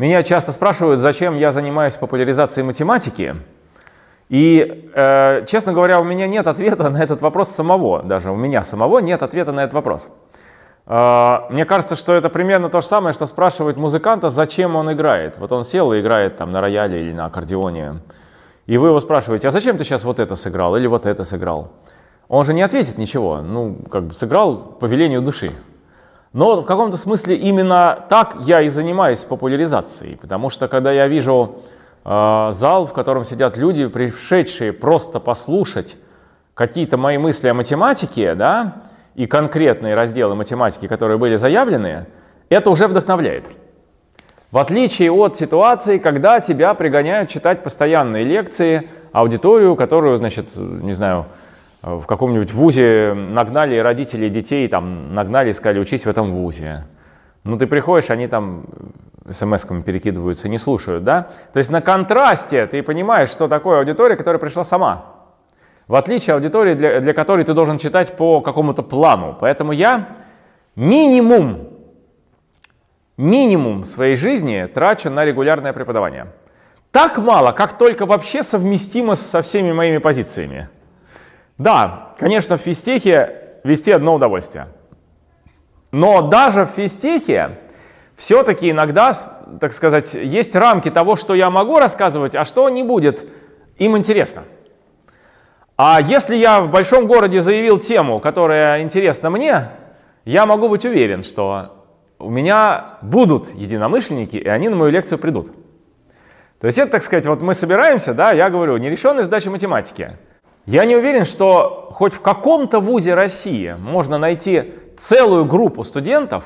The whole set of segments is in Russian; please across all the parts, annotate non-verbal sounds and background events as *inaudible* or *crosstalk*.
Меня часто спрашивают, зачем я занимаюсь популяризацией математики. И, э, честно говоря, у меня нет ответа на этот вопрос самого. Даже у меня самого нет ответа на этот вопрос. Э, мне кажется, что это примерно то же самое, что спрашивать музыканта, зачем он играет. Вот он сел и играет там на рояле или на аккордеоне. И вы его спрашиваете, а зачем ты сейчас вот это сыграл или вот это сыграл? Он же не ответит ничего. Ну, как бы сыграл по велению души. Но в каком-то смысле именно так я и занимаюсь популяризацией, потому что когда я вижу э, зал, в котором сидят люди, пришедшие просто послушать какие-то мои мысли о математике, да, и конкретные разделы математики, которые были заявлены, это уже вдохновляет. В отличие от ситуации, когда тебя пригоняют читать постоянные лекции, аудиторию, которую, значит, не знаю, в каком-нибудь вузе нагнали родители детей, там, нагнали сказали, учись в этом вузе. Ну, ты приходишь, они там смс-ками перекидываются, не слушают, да? То есть на контрасте ты понимаешь, что такое аудитория, которая пришла сама. В отличие от аудитории, для, для которой ты должен читать по какому-то плану. Поэтому я минимум, минимум своей жизни трачу на регулярное преподавание. Так мало, как только вообще совместимо со всеми моими позициями. Да, конечно, в физтехе вести одно удовольствие. Но даже в физтехе все-таки иногда, так сказать, есть рамки того, что я могу рассказывать, а что не будет им интересно. А если я в большом городе заявил тему, которая интересна мне, я могу быть уверен, что у меня будут единомышленники, и они на мою лекцию придут. То есть это, так сказать, вот мы собираемся, да, я говорю, нерешенная задача математики – я не уверен, что хоть в каком-то вузе России можно найти целую группу студентов,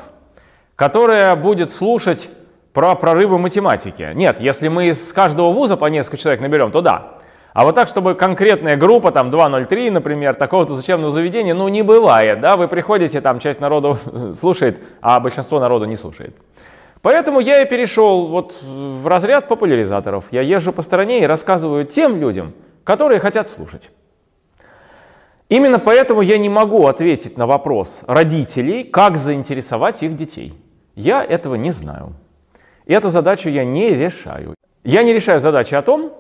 которая будет слушать про прорывы математики. Нет, если мы из каждого вуза по несколько человек наберем, то да. А вот так, чтобы конкретная группа, там 203, например, такого-то учебного заведения, ну не бывает, да, вы приходите, там часть народу *laughs* слушает, а большинство народу не слушает. Поэтому я и перешел вот в разряд популяризаторов. Я езжу по стране и рассказываю тем людям, которые хотят слушать. Именно поэтому я не могу ответить на вопрос родителей, как заинтересовать их детей. Я этого не знаю. И эту задачу я не решаю. Я не решаю задачи о том,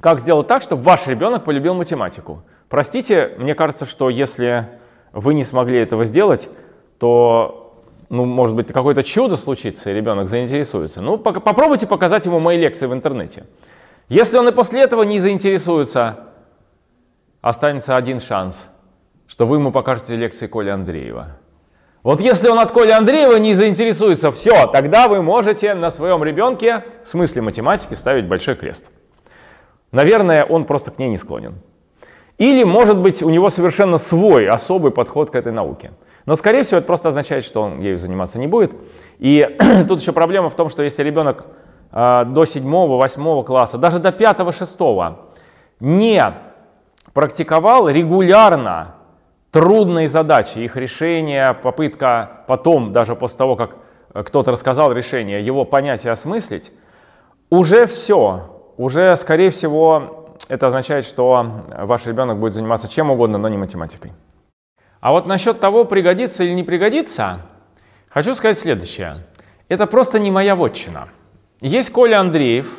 как сделать так, чтобы ваш ребенок полюбил математику. Простите, мне кажется, что если вы не смогли этого сделать, то, ну, может быть, какое-то чудо случится, и ребенок заинтересуется. Ну, попробуйте показать ему мои лекции в интернете. Если он и после этого не заинтересуется, останется один шанс, что вы ему покажете лекции Коли Андреева. Вот если он от Коли Андреева не заинтересуется, все, тогда вы можете на своем ребенке в смысле математики ставить большой крест. Наверное, он просто к ней не склонен. Или, может быть, у него совершенно свой особый подход к этой науке. Но, скорее всего, это просто означает, что он ею заниматься не будет. И *clears throat* тут еще проблема в том, что если ребенок э, до 7-8 класса, даже до 5-6 не практиковал регулярно трудные задачи, их решение, попытка потом, даже после того, как э, кто-то рассказал решение, его понять и осмыслить, уже все, уже, скорее всего, это означает, что ваш ребенок будет заниматься чем угодно, но не математикой. А вот насчет того, пригодится или не пригодится, хочу сказать следующее. Это просто не моя вотчина. Есть Коля Андреев,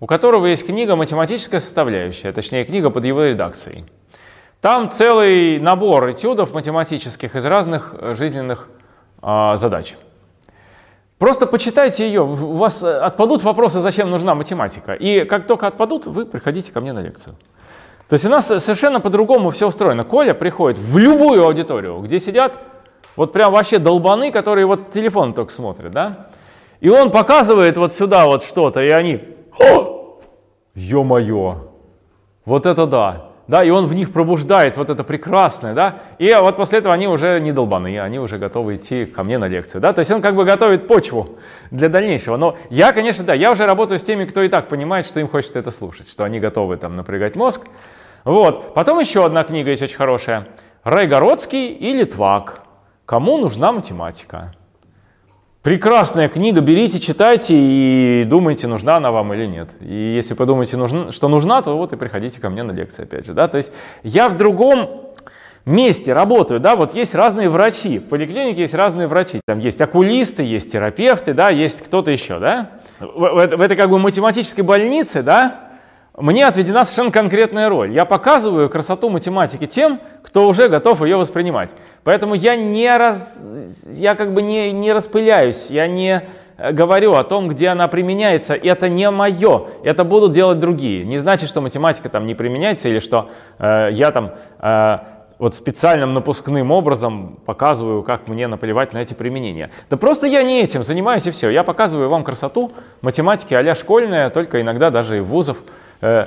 у которого есть книга «Математическая составляющая», точнее книга под его редакцией. Там целый набор этюдов математических из разных э, жизненных э, задач. Просто почитайте ее, у вас э, отпадут вопросы, зачем нужна математика. И как только отпадут, вы приходите ко мне на лекцию. То есть у нас совершенно по-другому все устроено. Коля приходит в любую аудиторию, где сидят вот прям вообще долбаны, которые вот телефон только смотрят, да? И он показывает вот сюда вот что-то, и они ё-моё, вот это да. Да, и он в них пробуждает вот это прекрасное, да, и вот после этого они уже не долбаны, они уже готовы идти ко мне на лекцию, да, то есть он как бы готовит почву для дальнейшего, но я, конечно, да, я уже работаю с теми, кто и так понимает, что им хочется это слушать, что они готовы там напрягать мозг, вот, потом еще одна книга есть очень хорошая, Райгородский и Литвак, кому нужна математика, Прекрасная книга, берите, читайте и думайте, нужна она вам или нет. И если подумаете, что нужна, то вот и приходите ко мне на лекции опять же. Да? То есть я в другом, вместе работают, да, вот есть разные врачи, в поликлинике есть разные врачи, там есть окулисты, есть терапевты, да, есть кто-то еще, да. В, в, в этой как бы математической больнице, да, мне отведена совершенно конкретная роль. Я показываю красоту математики тем, кто уже готов ее воспринимать. Поэтому я не раз, я как бы не, не распыляюсь, я не э, говорю о том, где она применяется. Это не мое, это будут делать другие. Не значит, что математика там не применяется или что э, я там э, вот специальным напускным образом показываю, как мне наплевать на эти применения. Да просто я не этим занимаюсь и все. Я показываю вам красоту математики а школьная, только иногда даже и вузов. Э,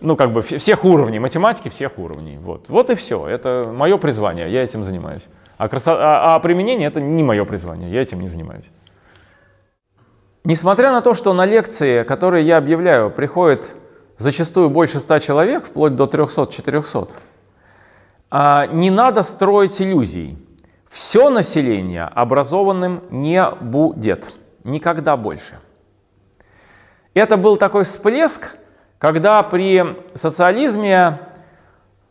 ну, как бы всех уровней, математики всех уровней. Вот, вот и все. Это мое призвание, я этим занимаюсь. А, красо... а, а применение это не мое призвание, я этим не занимаюсь. Несмотря на то, что на лекции, которые я объявляю, приходит зачастую больше ста человек, вплоть до 300-400, а, не надо строить иллюзий. Все население образованным не будет. Никогда больше. Это был такой всплеск, когда при социализме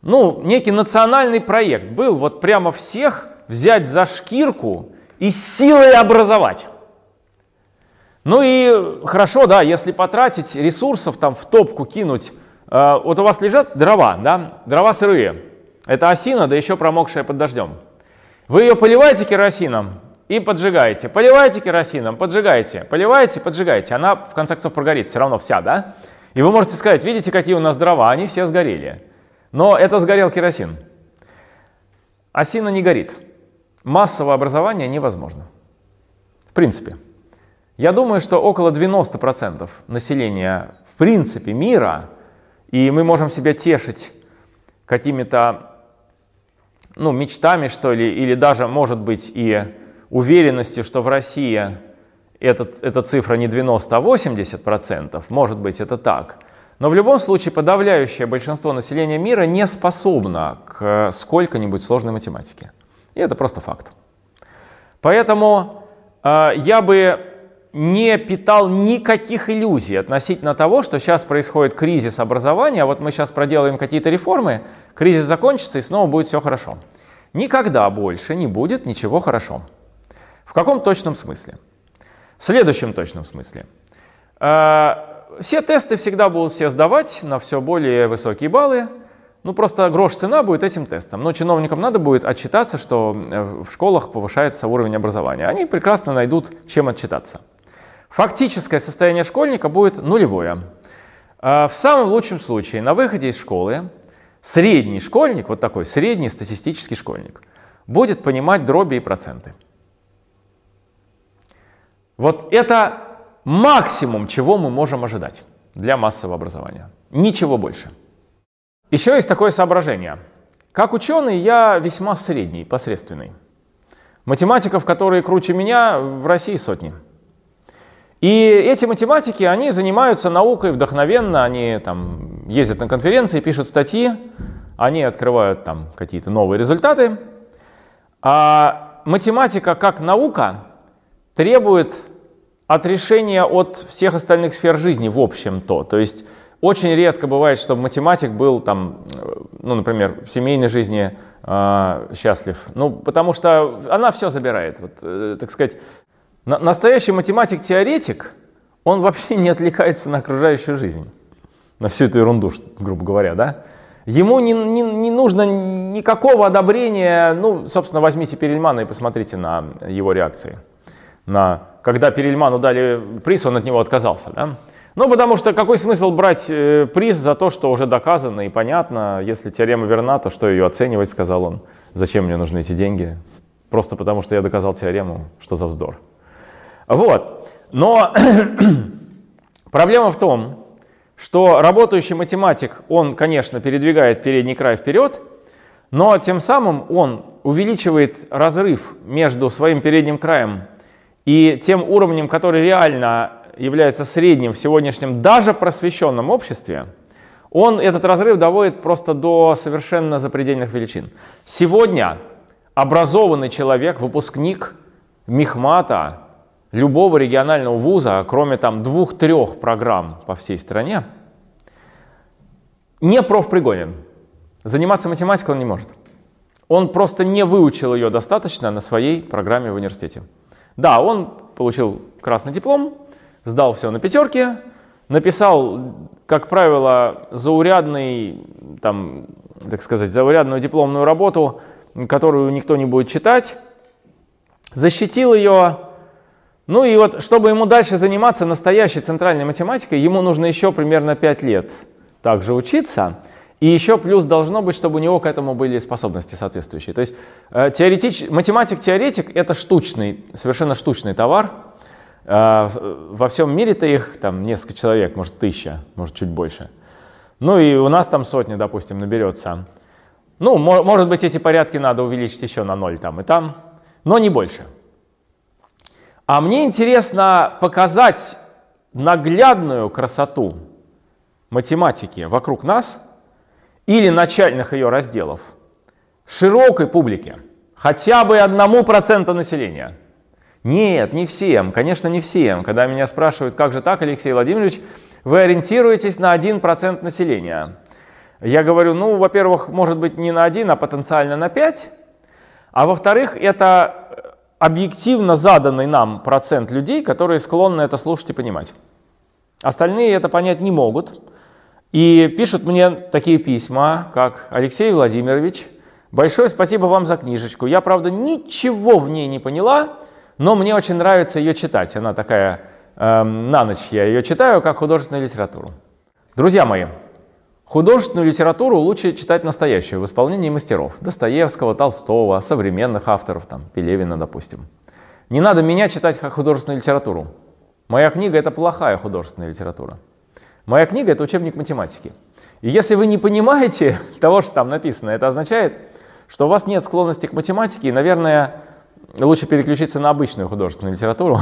ну, некий национальный проект был вот прямо всех взять за шкирку и силой образовать. Ну и хорошо, да, если потратить ресурсов, там в топку кинуть, э, вот у вас лежат дрова, да, дрова сырые, это осина, да еще промокшая под дождем. Вы ее поливаете керосином и поджигаете, поливаете керосином, поджигаете, поливаете, поджигаете, она в конце концов прогорит все равно вся, да? И вы можете сказать, видите, какие у нас дрова, они все сгорели. Но это сгорел керосин. Осина не горит. Массовое образование невозможно. В принципе. Я думаю, что около 90% населения в принципе мира, и мы можем себя тешить какими-то ну, мечтами, что ли, или даже, может быть, и уверенностью, что в России этот, эта цифра не 90, а 80 процентов, может быть это так. Но в любом случае подавляющее большинство населения мира не способно к сколько-нибудь сложной математике. И это просто факт. Поэтому э, я бы не питал никаких иллюзий относительно того, что сейчас происходит кризис образования, а вот мы сейчас проделаем какие-то реформы, кризис закончится и снова будет все хорошо. Никогда больше не будет ничего хорошо. В каком точном смысле? В следующем точном смысле. А, все тесты всегда будут все сдавать на все более высокие баллы. Ну, просто грош цена будет этим тестом. Но чиновникам надо будет отчитаться, что э, в школах повышается уровень образования. Они прекрасно найдут, чем отчитаться. Фактическое состояние школьника будет нулевое. А, в самом лучшем случае на выходе из школы средний школьник, вот такой средний статистический школьник, будет понимать дроби и проценты. Вот это максимум, чего мы можем ожидать для массового образования. Ничего больше. Еще есть такое соображение. Как ученый я весьма средний, посредственный. Математиков, которые круче меня, в России сотни. И эти математики, они занимаются наукой вдохновенно, они там ездят на конференции, пишут статьи, они открывают там какие-то новые результаты. А математика как наука требует отрешения от всех остальных сфер жизни в общем-то. То есть очень редко бывает, чтобы математик был там, ну, например, в семейной жизни э, счастлив. Ну, потому что она все забирает. Вот, э, так сказать, на, настоящий математик-теоретик, он вообще не отвлекается на окружающую жизнь, на всю эту ерунду, грубо говоря, да? Ему не, не, не нужно никакого одобрения. Ну, собственно, возьмите Перельмана и посмотрите на его реакции на, когда Перельману дали приз, он от него отказался. Да? Ну, потому что какой смысл брать э, приз за то, что уже доказано и понятно, если теорема верна, то что ее оценивать, сказал он. Зачем мне нужны эти деньги? Просто потому, что я доказал теорему, что за вздор. Вот. Но *clears throat* проблема в том, что работающий математик, он, конечно, передвигает передний край вперед, но тем самым он увеличивает разрыв между своим передним краем и тем уровнем, который реально является средним в сегодняшнем даже просвещенном обществе, он этот разрыв доводит просто до совершенно запредельных величин. Сегодня образованный человек, выпускник Мехмата, любого регионального вуза, кроме там двух-трех программ по всей стране, не профпригоден. Заниматься математикой он не может. Он просто не выучил ее достаточно на своей программе в университете. Да, он получил красный диплом, сдал все на пятерке, написал, как правило, заурядный, там, так сказать, заурядную дипломную работу, которую никто не будет читать, защитил ее, ну и вот, чтобы ему дальше заниматься настоящей центральной математикой, ему нужно еще примерно 5 лет также учиться. И еще плюс должно быть, чтобы у него к этому были способности соответствующие. То есть э, теоретич, математик-теоретик это штучный, совершенно штучный товар. Э, во всем мире-то их там несколько человек, может тысяча, может чуть больше. Ну и у нас там сотни, допустим, наберется. Ну, может быть, эти порядки надо увеличить еще на ноль там и там, но не больше. А мне интересно показать наглядную красоту математики вокруг нас или начальных ее разделов широкой публике, хотя бы одному проценту населения. Нет, не всем, конечно, не всем. Когда меня спрашивают, как же так, Алексей Владимирович, вы ориентируетесь на 1% населения. Я говорю, ну, во-первых, может быть не на 1, а потенциально на 5. А во-вторых, это объективно заданный нам процент людей, которые склонны это слушать и понимать. Остальные это понять не могут. И пишут мне такие письма, как «Алексей Владимирович, большое спасибо вам за книжечку. Я, правда, ничего в ней не поняла, но мне очень нравится ее читать. Она такая, э, на ночь я ее читаю, как художественную литературу». Друзья мои, Художественную литературу лучше читать настоящую, в исполнении мастеров. Достоевского, Толстого, современных авторов, там, Пелевина, допустим. Не надо меня читать как художественную литературу. Моя книга — это плохая художественная литература. Моя книга — это учебник математики. И если вы не понимаете *laughs* того, что там написано, это означает, что у вас нет склонности к математике, и, наверное, лучше переключиться на обычную художественную литературу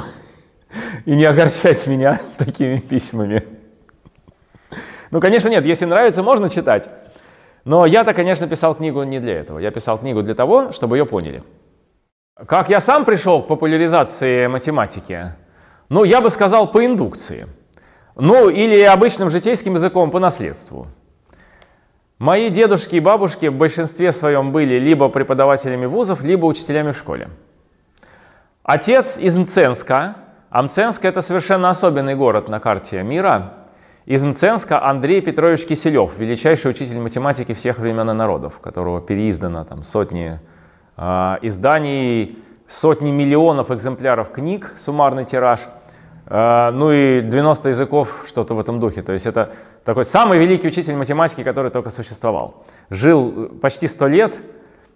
*laughs* и не огорчать меня *laughs* такими письмами. Ну, конечно, нет, если нравится, можно читать. Но я-то, конечно, писал книгу не для этого. Я писал книгу для того, чтобы ее поняли. Как я сам пришел к популяризации математики? Ну, я бы сказал, по индукции. Ну, или обычным житейским языком по наследству. Мои дедушки и бабушки в большинстве своем были либо преподавателями вузов, либо учителями в школе. Отец из Мценска, а Мценск это совершенно особенный город на карте мира – из Мценска Андрей Петрович Киселев, величайший учитель математики всех времен и народов, которого переиздано там сотни э, изданий, сотни миллионов экземпляров книг, суммарный тираж, ну и 90 языков, что-то в этом духе. То есть это такой самый великий учитель математики, который только существовал. Жил почти 100 лет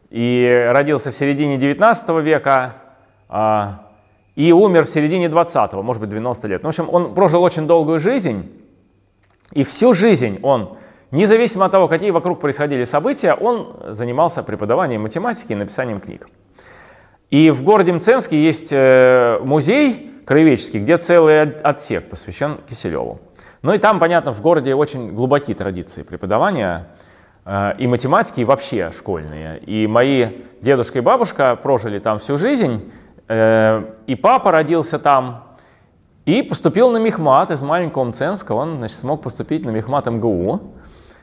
и родился в середине 19 века, э, и умер в середине 20 может быть 90 лет. Ну, в общем, он прожил очень долгую жизнь, и всю жизнь он, независимо от того, какие вокруг происходили события, он занимался преподаванием математики и написанием книг. И в городе Мценске есть э, музей краеведческий, где целый отсек посвящен Киселеву. Ну и там, понятно, в городе очень глубокие традиции преподавания э, и математики, и вообще школьные. И мои дедушка и бабушка прожили там всю жизнь, э, и папа родился там, и поступил на мехмат из маленького Мценска, он значит, смог поступить на мехмат МГУ.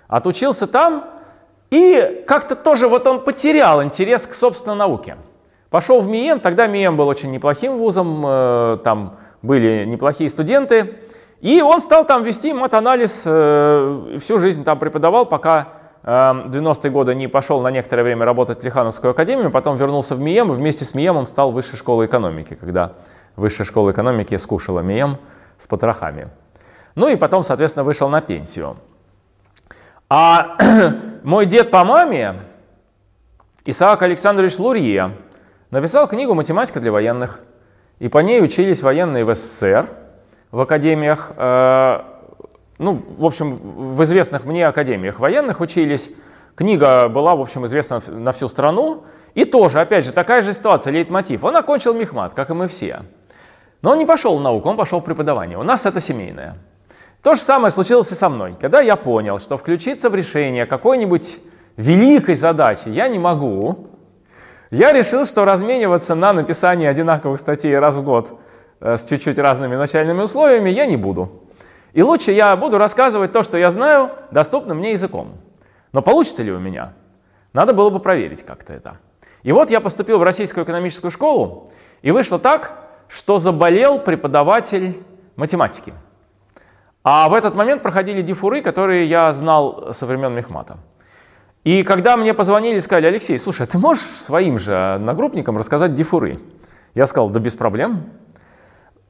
Отучился там, и как-то тоже вот он потерял интерес к собственной науке. Пошел в МИЭМ, тогда МИЭМ был очень неплохим вузом, э, там были неплохие студенты. И он стал там вести мат-анализ, э, всю жизнь там преподавал, пока э, 90-е годы не пошел на некоторое время работать в Плехановскую академию, потом вернулся в МИЭМ и вместе с МИЭМом стал высшей школой экономики, когда Высшая школа экономики скушала МИЭМ с потрохами. Ну и потом, соответственно, вышел на пенсию. А *clears throat* мой дед по маме, Исаак Александрович Лурье, написал книгу «Математика для военных». И по ней учились военные в СССР, в академиях, э, ну, в общем, в известных мне академиях военных учились. Книга была, в общем, известна на всю страну. И тоже, опять же, такая же ситуация, лейтмотив. Он окончил мехмат, как и мы все. Но он не пошел в науку, он пошел в преподавание. У нас это семейное. То же самое случилось и со мной. Когда я понял, что включиться в решение какой-нибудь великой задачи я не могу, я решил, что размениваться на написание одинаковых статей раз в год э, с чуть-чуть разными начальными условиями я не буду. И лучше я буду рассказывать то, что я знаю, доступным мне языком. Но получится ли у меня? Надо было бы проверить как-то это. И вот я поступил в Российскую экономическую школу, и вышло так, что заболел преподаватель математики. А в этот момент проходили дифуры, которые я знал со времен Мехмата. И когда мне позвонили и сказали, Алексей, слушай, а ты можешь своим же одногруппникам рассказать дифуры? Я сказал, да без проблем.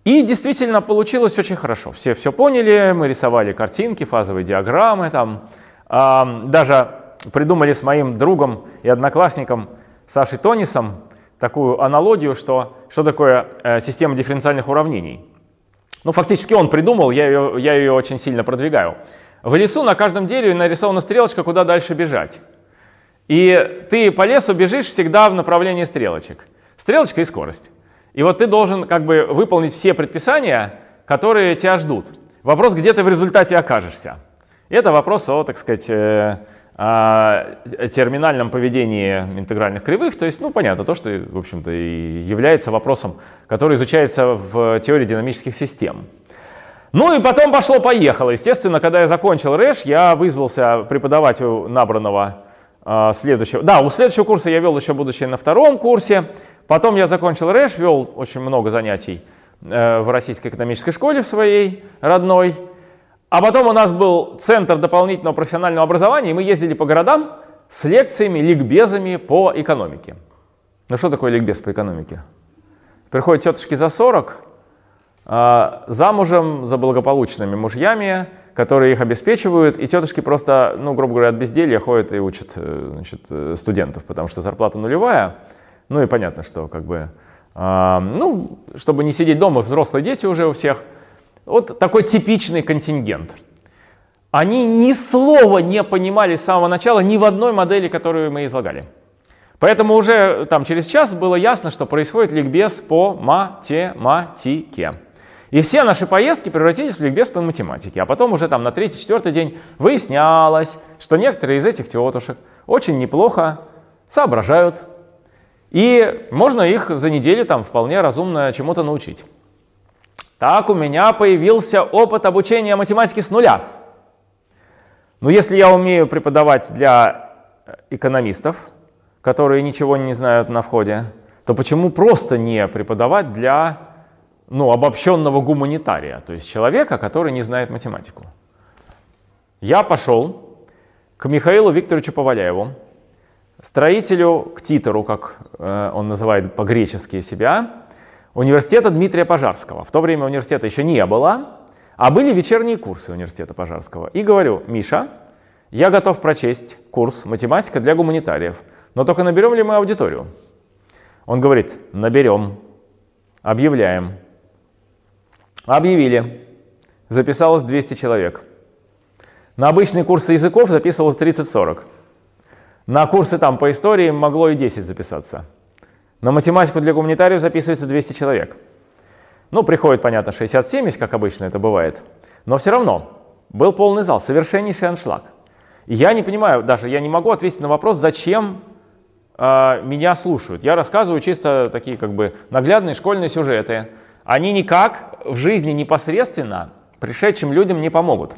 И действительно получилось очень хорошо. Все все поняли, мы рисовали картинки, фазовые диаграммы, там, э, даже придумали с моим другом и одноклассником Сашей Тонисом такую аналогию, что, что такое э, система дифференциальных уравнений. Ну, фактически он придумал, я ее, я ее очень сильно продвигаю. В лесу на каждом дереве нарисована стрелочка, куда дальше бежать. И ты по лесу бежишь всегда в направлении стрелочек. Стрелочка и скорость. И вот ты должен как бы выполнить все предписания, которые тебя ждут. Вопрос, где ты в результате окажешься. Это вопрос о, так сказать, э, о терминальном поведении интегральных кривых. То есть, ну, понятно, то, что, в общем-то, является вопросом, который изучается в теории динамических систем. Ну и потом пошло-поехало. Естественно, когда я закончил РЭШ, я вызвался преподавать у набранного э, следующего. Да, у следующего курса я вел еще будучи на втором курсе. Потом я закончил РЭШ, вел очень много занятий э, в Российской экономической школе в своей родной. А потом у нас был центр дополнительного профессионального образования, и мы ездили по городам с лекциями, ликбезами по экономике. Ну что такое ликбез по экономике? Приходят тетушки за 40, а, замужем за благополучными мужьями, которые их обеспечивают, и тетушки просто, ну, грубо говоря, от безделья ходят и учат э, значит, э, студентов, потому что зарплата нулевая. Ну и понятно, что как бы, э, ну, чтобы не сидеть дома, взрослые дети уже у всех. Вот такой типичный контингент. Они ни слова не понимали с самого начала ни в одной модели, которую мы излагали. Поэтому уже там через час было ясно, что происходит ликбез по математике. И все наши поездки превратились в ликбез по математике. А потом уже там на третий-четвертый день выяснялось, что некоторые из этих тетушек очень неплохо соображают. И можно их за неделю там вполне разумно чему-то научить. Так у меня появился опыт обучения математики с нуля. Но если я умею преподавать для экономистов, которые ничего не знают на входе, то почему просто не преподавать для ну, обобщенного гуманитария, то есть человека, который не знает математику. Я пошел к Михаилу Викторовичу Поваляеву, строителю, к титору, как э, он называет по-гречески себя, университета Дмитрия Пожарского. В то время университета еще не было, а были вечерние курсы университета Пожарского. И говорю, Миша, я готов прочесть курс «Математика для гуманитариев», но только наберем ли мы аудиторию? Он говорит, наберем, объявляем. Объявили. Записалось 200 человек. На обычные курсы языков записывалось 30-40. На курсы там по истории могло и 10 записаться. На математику для гуманитариев записывается 200 человек. Ну, приходит, понятно, 60-70, как обычно это бывает. Но все равно был полный зал, совершеннейший аншлаг. Я не понимаю, даже я не могу ответить на вопрос, зачем э, меня слушают. Я рассказываю чисто такие как бы наглядные школьные сюжеты. Они никак в жизни непосредственно пришедшим людям не помогут.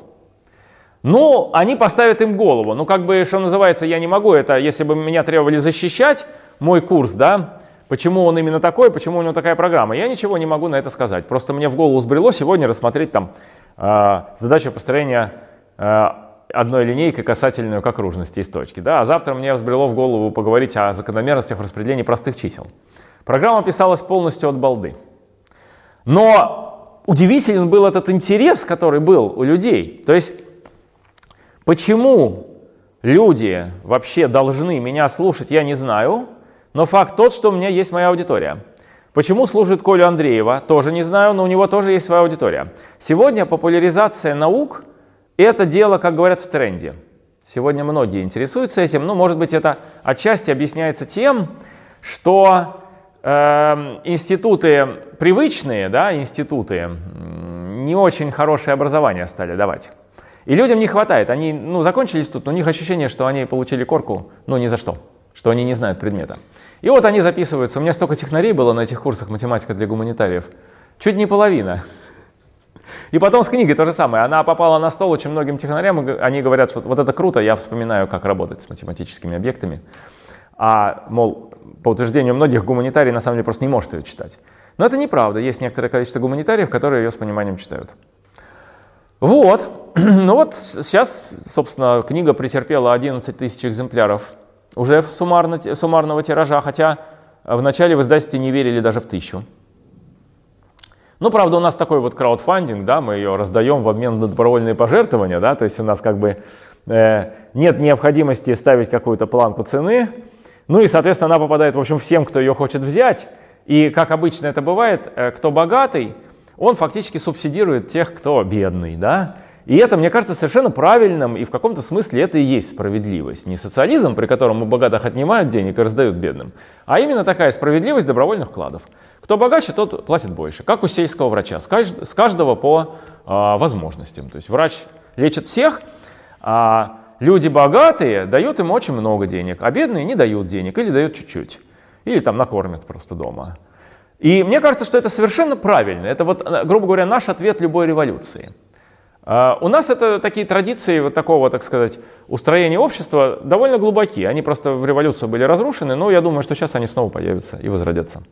Ну, они поставят им голову. Ну, как бы, что называется, я не могу это, если бы меня требовали защищать, мой курс, да, почему он именно такой, почему у него такая программа, я ничего не могу на это сказать. Просто мне в голову сбрело сегодня рассмотреть там э, задачу построения э, одной линейкой касательную к окружности из точки, да, а завтра мне взбрело в голову поговорить о закономерностях распределения простых чисел. Программа писалась полностью от балды. Но удивителен был этот интерес, который был у людей. То есть Почему люди вообще должны меня слушать, я не знаю, но факт тот, что у меня есть моя аудитория. Почему служит Колю Андреева, тоже не знаю, но у него тоже есть своя аудитория. Сегодня популяризация наук – это дело, как говорят, в тренде. Сегодня многие интересуются этим, ну, может быть, это отчасти объясняется тем, что институты привычные, да, институты, не очень хорошее образование стали давать. И людям не хватает. Они ну, закончились тут, но у них ощущение, что они получили корку, ну ни за что, что они не знают предмета. И вот они записываются. У меня столько технарей было на этих курсах математика для гуманитариев. Чуть не половина. *laughs* И потом с книгой то же самое. Она попала на стол очень многим технарям, они говорят, что вот это круто, я вспоминаю, как работать с математическими объектами. А, мол, по утверждению многих, гуманитарий на самом деле просто не может ее читать. Но это неправда. Есть некоторое количество гуманитариев, которые ее с пониманием читают. Вот. *clears throat* Ну вот сейчас, собственно, книга претерпела 11 тысяч экземпляров уже суммарно, суммарного тиража, хотя в начале в издательстве не верили даже в тысячу. Ну, правда, у нас такой вот краудфандинг, да, мы ее раздаем в обмен на добровольные пожертвования, да, то есть у нас как бы э, нет необходимости ставить какую-то планку цены, ну и, соответственно, она попадает, в общем, всем, кто ее хочет взять, и, как обычно это бывает, э, кто богатый, он фактически субсидирует тех, кто бедный, да, и это, мне кажется, совершенно правильным, и в каком-то смысле это и есть справедливость. Не социализм, при котором у богатых отнимают денег и раздают бедным, а именно такая справедливость добровольных вкладов. Кто богаче, тот платит больше, как у сельского врача, с каждого по а, возможностям. То есть врач лечит всех, а люди богатые дают им очень много денег, а бедные не дают денег или дают чуть-чуть. Или там накормят просто дома. И мне кажется, что это совершенно правильно. Это вот, грубо говоря, наш ответ любой революции. А, у нас это такие традиции вот такого, так сказать, устроения общества довольно глубокие. Они просто в революцию были разрушены, но я думаю, что сейчас они снова появятся и возродятся.